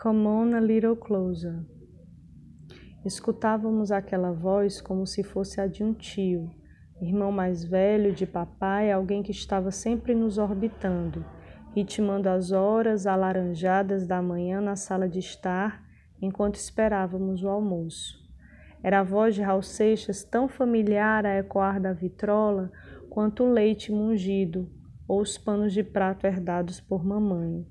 Come on a little closer. Escutávamos aquela voz como se fosse a de um tio, irmão mais velho de papai, alguém que estava sempre nos orbitando, ritmando as horas alaranjadas da manhã na sala de estar, enquanto esperávamos o almoço. Era a voz de Raul Seixas tão familiar a ecoar da vitrola quanto o leite mungido ou os panos de prato herdados por mamãe.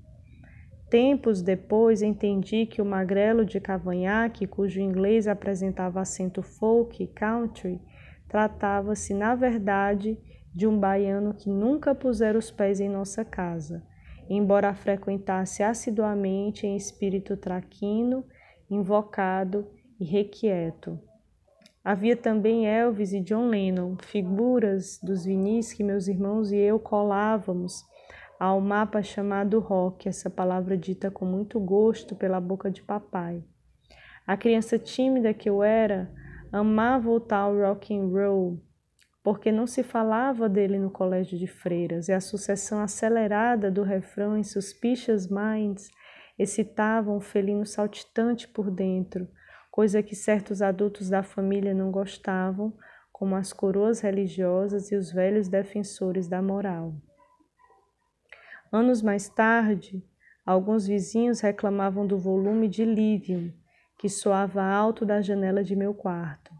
Tempos depois entendi que o magrelo de cavanhaque, cujo inglês apresentava acento folk country, tratava-se, na verdade, de um baiano que nunca pusera os pés em nossa casa, embora frequentasse assiduamente em espírito traquino, invocado e requieto. Havia também Elvis e John Lennon, figuras dos vinis que meus irmãos e eu colávamos ao mapa chamado rock, essa palavra dita com muito gosto pela boca de papai. A criança tímida que eu era amava o tal rock and roll, porque não se falava dele no colégio de freiras, e a sucessão acelerada do refrão em suspicious minds excitava um felino saltitante por dentro, coisa que certos adultos da família não gostavam, como as coroas religiosas e os velhos defensores da moral. Anos mais tarde, alguns vizinhos reclamavam do volume de Livium, que soava alto da janela de meu quarto.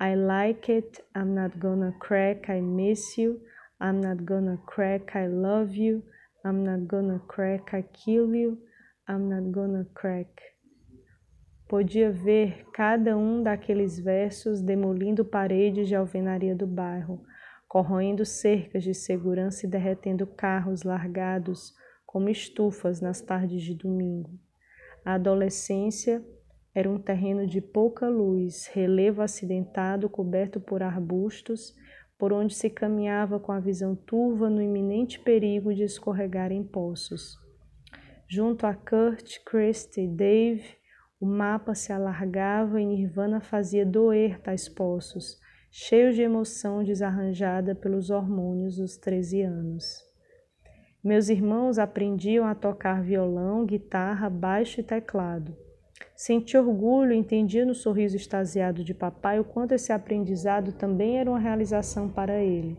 I like it, I'm not gonna crack, I miss you, I'm not gonna crack, I love you, I'm not gonna crack, I kill you, I'm not gonna crack. Podia ver cada um daqueles versos demolindo paredes de alvenaria do bairro, corroendo cercas de segurança e derretendo carros largados como estufas nas tardes de domingo. A adolescência era um terreno de pouca luz, relevo acidentado coberto por arbustos, por onde se caminhava com a visão turva no iminente perigo de escorregar em poços. Junto a Kurt, Christie e Dave, o mapa se alargava e Nirvana fazia doer tais poços, cheio de emoção desarranjada pelos hormônios dos 13 anos. Meus irmãos aprendiam a tocar violão, guitarra, baixo e teclado. Senti orgulho e entendia no sorriso extasiado de papai o quanto esse aprendizado também era uma realização para ele,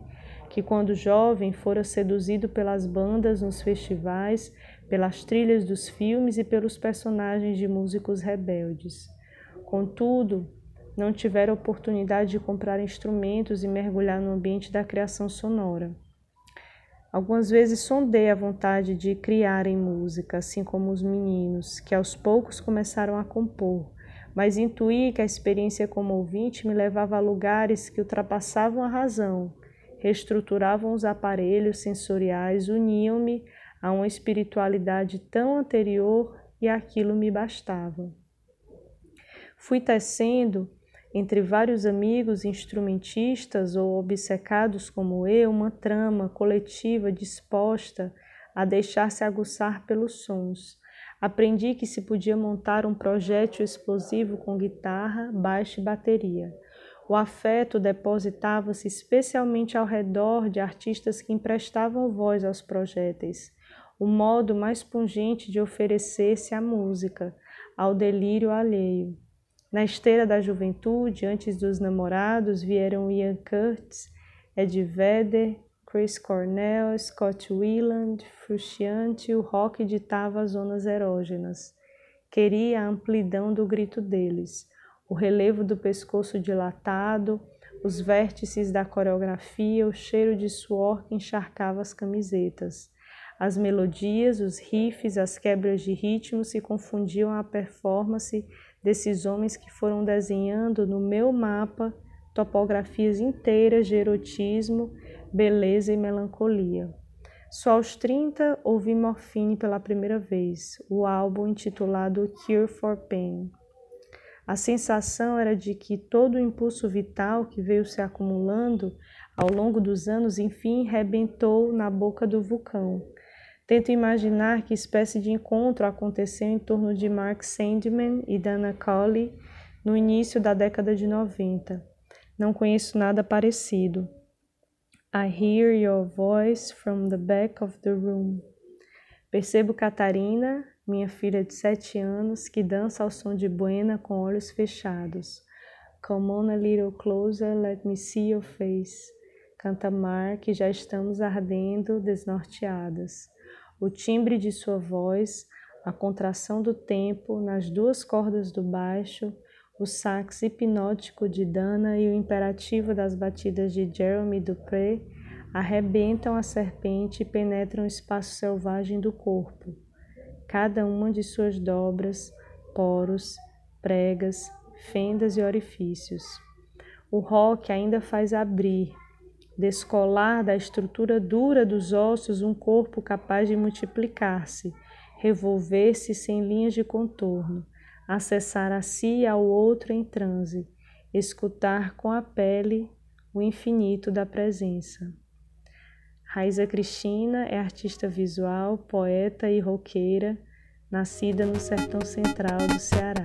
que quando jovem fora seduzido pelas bandas nos festivais, pelas trilhas dos filmes e pelos personagens de músicos rebeldes. Contudo, não tiveram oportunidade de comprar instrumentos e mergulhar no ambiente da criação sonora. Algumas vezes sondei a vontade de criar em música, assim como os meninos, que aos poucos começaram a compor, mas intuí que a experiência como ouvinte me levava a lugares que ultrapassavam a razão, reestruturavam os aparelhos sensoriais, uniam-me a uma espiritualidade tão anterior e aquilo me bastava. Fui tecendo entre vários amigos instrumentistas ou obcecados como eu, uma trama coletiva disposta a deixar-se aguçar pelos sons. Aprendi que se podia montar um projétil explosivo com guitarra, baixo e bateria. O afeto depositava-se especialmente ao redor de artistas que emprestavam voz aos projéteis, o modo mais pungente de oferecer-se à música, ao delírio alheio. Na esteira da juventude, antes dos namorados, vieram Ian Curtis, Ed Vedder, Chris Cornell, Scott Weiland, Frusciante, o rock ditava as zonas erógenas. Queria a amplidão do grito deles, o relevo do pescoço dilatado, os vértices da coreografia, o cheiro de suor que encharcava as camisetas. As melodias, os riffs, as quebras de ritmo se confundiam à performance desses homens que foram desenhando no meu mapa topografias inteiras de erotismo, beleza e melancolia. Só aos 30 ouvi Morphine pela primeira vez, o álbum intitulado Cure for Pain. A sensação era de que todo o impulso vital que veio se acumulando ao longo dos anos, enfim, rebentou na boca do vulcão, Tento imaginar que espécie de encontro aconteceu em torno de Mark Sandman e Dana Cawley no início da década de 90. Não conheço nada parecido. I hear your voice from the back of the room. Percebo Catarina, minha filha de sete anos, que dança ao som de buena com olhos fechados. Come on a little closer, let me see your face. Canta Mar, que já estamos ardendo, desnorteadas. O timbre de sua voz, a contração do tempo nas duas cordas do baixo, o sax hipnótico de Dana e o imperativo das batidas de Jeremy Dupré arrebentam a serpente e penetram o espaço selvagem do corpo. Cada uma de suas dobras, poros, pregas, fendas e orifícios. O rock ainda faz abrir, descolar da estrutura dura dos ossos um corpo capaz de multiplicar-se, revolver-se sem linhas de contorno, acessar a si e ao outro em transe, escutar com a pele o infinito da presença. Raiza Cristina é artista visual, poeta e roqueira, nascida no sertão central do Ceará.